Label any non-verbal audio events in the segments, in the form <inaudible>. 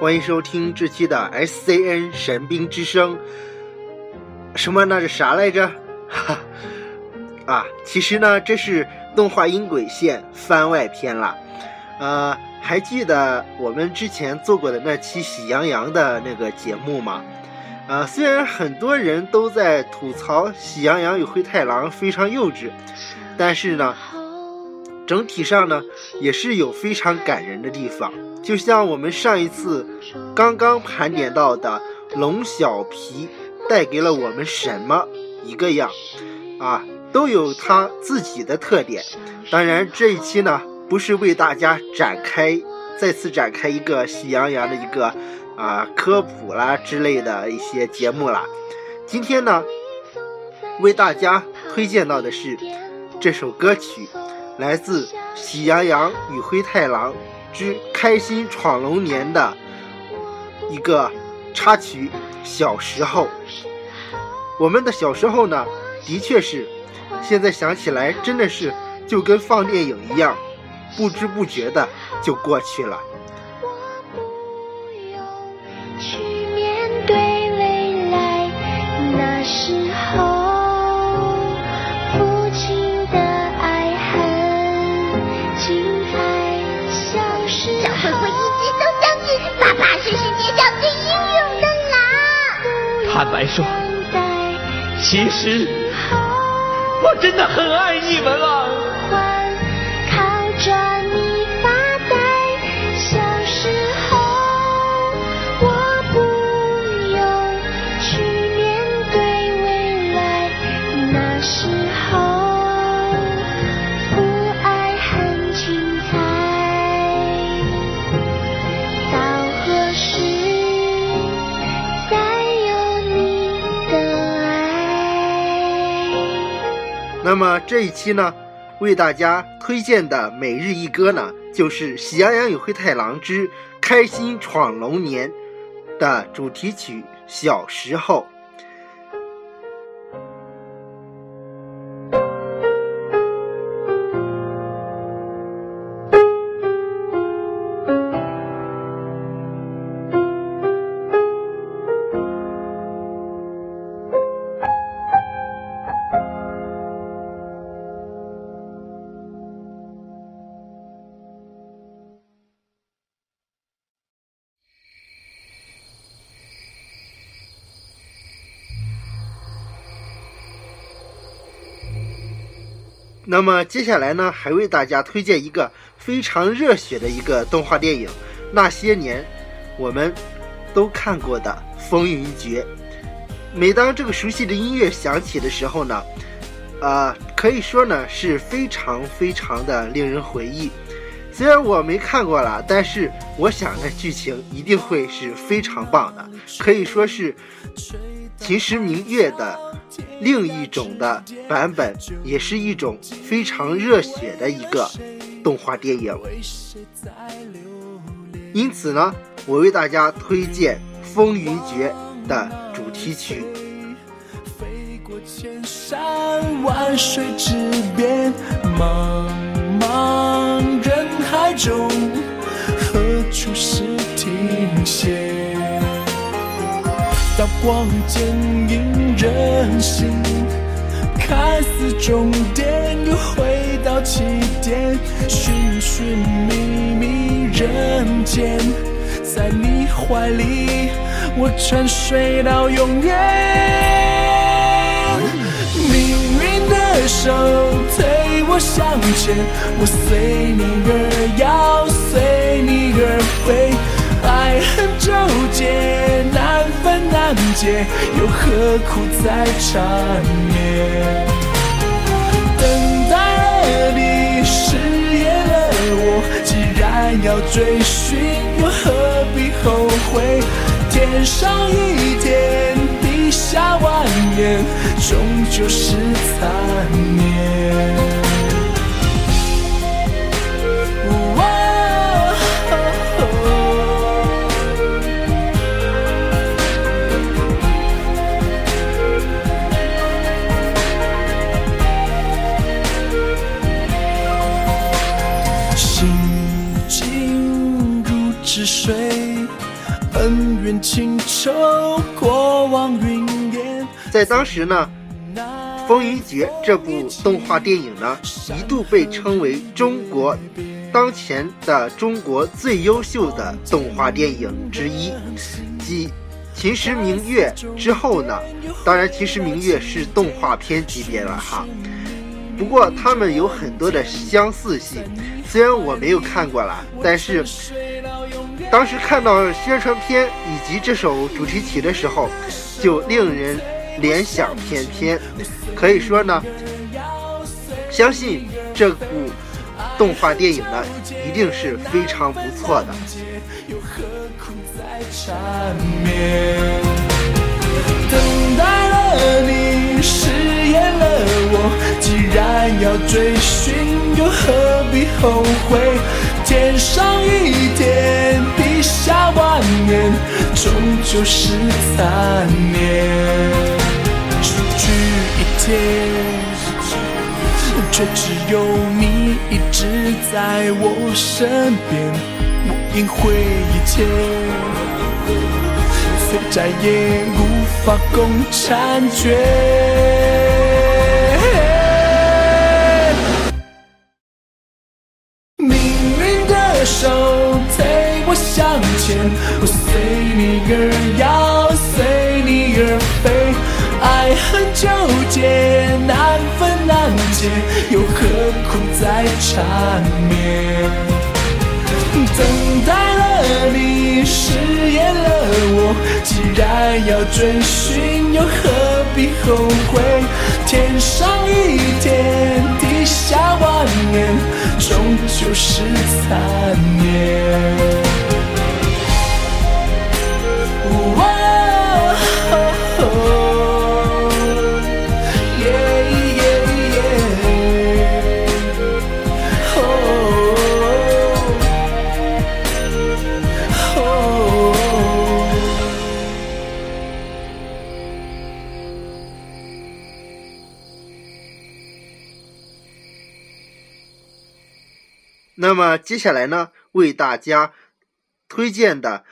欢迎收听这期的 SCN 神兵之声。什么？那是啥来着？哈 <laughs> 啊，其实呢，这是动画音轨线番外篇了。呃，还记得我们之前做过的那期《喜羊羊》的那个节目吗？呃，虽然很多人都在吐槽《喜羊羊与灰太狼》非常幼稚，但是呢。整体上呢，也是有非常感人的地方，就像我们上一次刚刚盘点到的龙小皮带给了我们什么一个样，啊，都有它自己的特点。当然，这一期呢，不是为大家展开再次展开一个喜羊羊的一个啊科普啦之类的一些节目啦。今天呢，为大家推荐到的是这首歌曲。来自《喜羊羊与灰太狼之开心闯龙年》的一个插曲《小时候》。我们的小时候呢，的确是，现在想起来真的是就跟放电影一样，不知不觉的就过去了。还说，其实我真的很爱你们啊。这一期呢，为大家推荐的每日一歌呢，就是《喜羊羊与灰太狼之开心闯龙年》的主题曲《小时候》。那么接下来呢，还为大家推荐一个非常热血的一个动画电影，《那些年我们都看过的风云决》。每当这个熟悉的音乐响起的时候呢，呃，可以说呢是非常非常的令人回忆。虽然我没看过了，但是我想那剧情一定会是非常棒的，可以说是秦时明月的。另一种的版本，也是一种非常热血的一个动画电影。因此呢，我为大家推荐《风云决》的主题曲。千山万水之边，茫茫人海中，何处是停歇？光剑影人心，看似终点，又回到起点。寻寻觅觅人间，在你怀里，我沉睡到永远。命运的手推我向前，我随你而摇，随你而飞。爱恨纠结，难分难解，又何苦再缠绵？等待了你，誓言了我，既然要追寻，又何必后悔？天上一天，地下万年，终究是残念。静静如止水恩怨情仇过往云烟。在当时呢风云决这部动画电影呢一度被称为中国当前的中国最优秀的动画电影之一。继秦时明月之后呢当然秦时明月是动画片级别了哈。不过他们有很多的相似性，虽然我没有看过了，但是当时看到宣传片以及这首主题曲的时候，就令人联想翩翩。可以说呢，相信这部动画电影呢，一定是非常不错的。既然要追寻，又何必后悔？天上一天，地下万年，终究是残念。失去一天，却只有你一直在我身边。我应会一切，虽再也无法共婵娟。向前我随你而摇，随你而飞，爱恨纠结，难分难解，又何苦再缠绵？等待了你，誓言了我，既然要追寻，又何必后悔？天上一天，地下万年，终究是残念。那接下来呢，为大家推荐的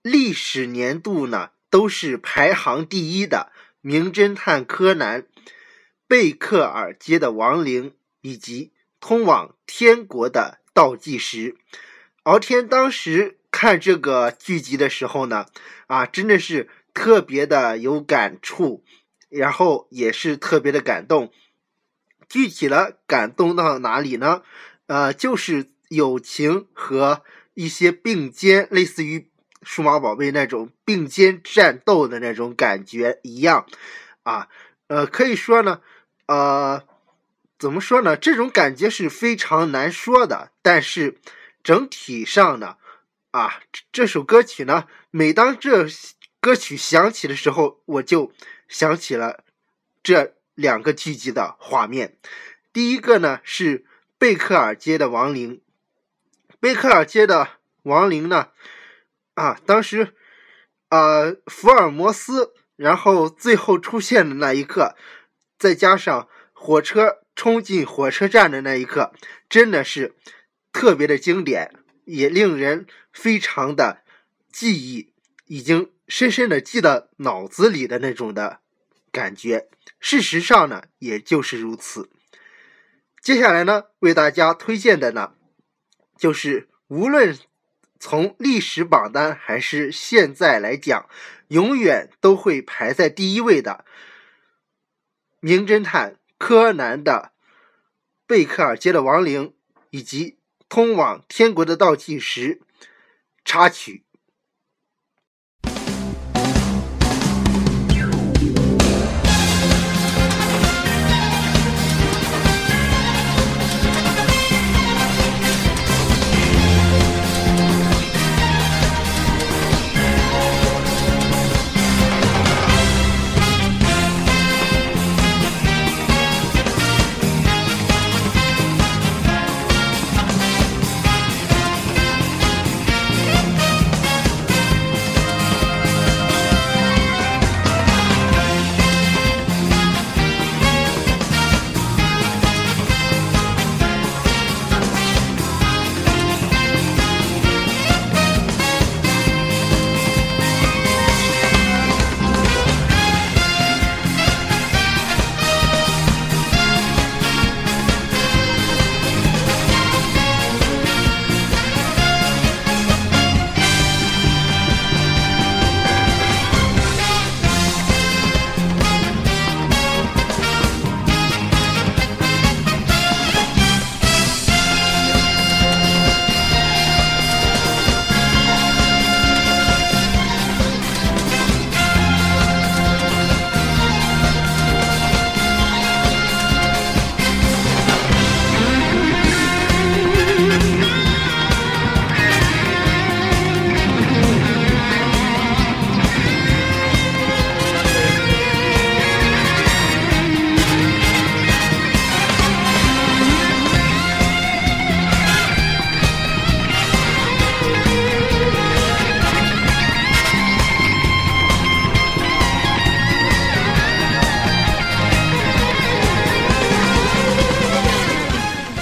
历史年度呢，都是排行第一的《名侦探柯南》、《贝克尔街的亡灵》以及《通往天国的倒计时》。敖天当时看这个剧集的时候呢，啊，真的是特别的有感触，然后也是特别的感动。具体的感动到哪里呢？呃，就是。友情和一些并肩，类似于数码宝贝那种并肩战斗的那种感觉一样，啊，呃，可以说呢，呃，怎么说呢？这种感觉是非常难说的。但是整体上呢，啊，这首歌曲呢，每当这歌曲响起的时候，我就想起了这两个剧集的画面。第一个呢是贝克尔街的亡灵。贝克尔街的亡灵呢？啊，当时，呃，福尔摩斯，然后最后出现的那一刻，再加上火车冲进火车站的那一刻，真的是特别的经典，也令人非常的记忆，已经深深的记到脑子里的那种的感觉。事实上呢，也就是如此。接下来呢，为大家推荐的呢。就是无论从历史榜单还是现在来讲，永远都会排在第一位的《名侦探柯南》的贝克尔街的亡灵，以及通往天国的倒计时插曲。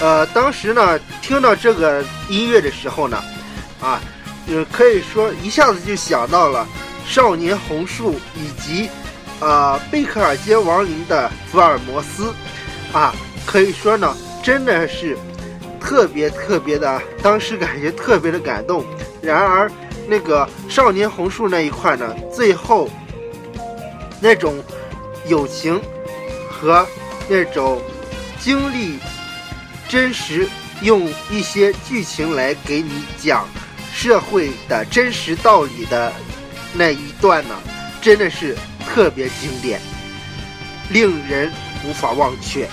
呃，当时呢，听到这个音乐的时候呢，啊，呃，可以说一下子就想到了《少年红树》以及，呃，贝克尔街亡灵的福尔摩斯，啊，可以说呢，真的是特别特别的，当时感觉特别的感动。然而，那个《少年红树》那一块呢，最后那种友情和那种经历。真实用一些剧情来给你讲社会的真实道理的那一段呢，真的是特别经典，令人无法忘却。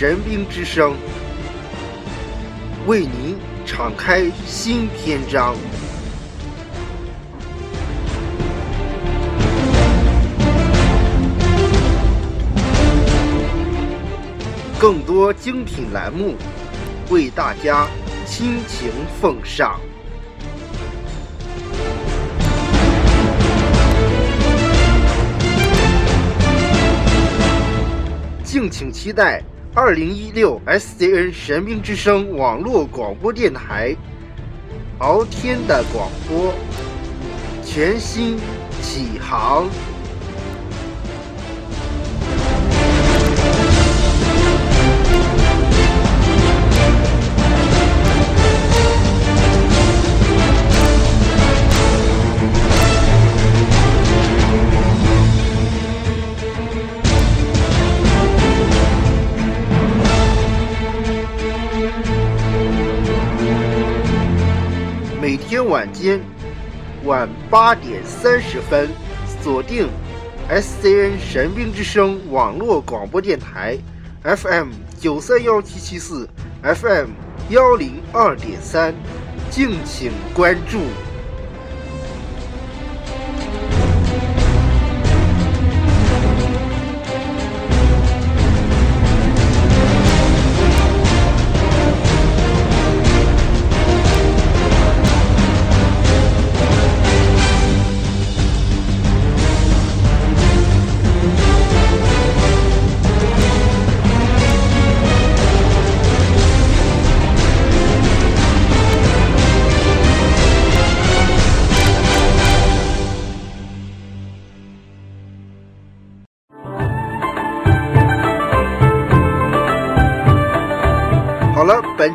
神兵之声为您敞开新篇章。更多精品栏目为大家倾情奉上。敬请期待二零一六 SCN 神兵之声网络广播电台敖天的广播全新启航。晚间晚八点三十分，锁定 SCN 神兵之声网络广播电台 FM 九三幺七七四 FM 幺零二点三，敬请关注。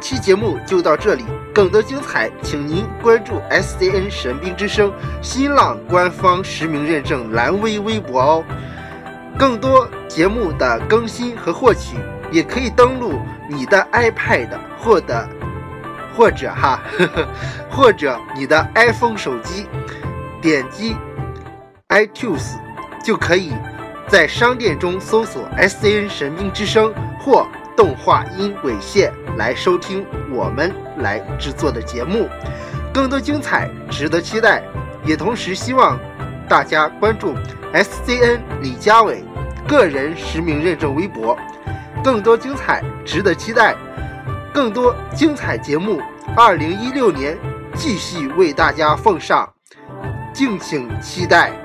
期节目就到这里，更多精彩，请您关注 SCN 神兵之声新浪官方实名认证蓝微微博哦。更多节目的更新和获取，也可以登录你的 iPad 或者或者哈，呵 <laughs> 呵或者你的 iPhone 手机，点击 iTunes 就可以在商店中搜索 SCN 神兵之声或。动画音轨线来收听我们来制作的节目，更多精彩值得期待，也同时希望大家关注 SCN 李佳伟个人实名认证微博，更多精彩值得期待，更多精彩节目，二零一六年继续为大家奉上，敬请期待。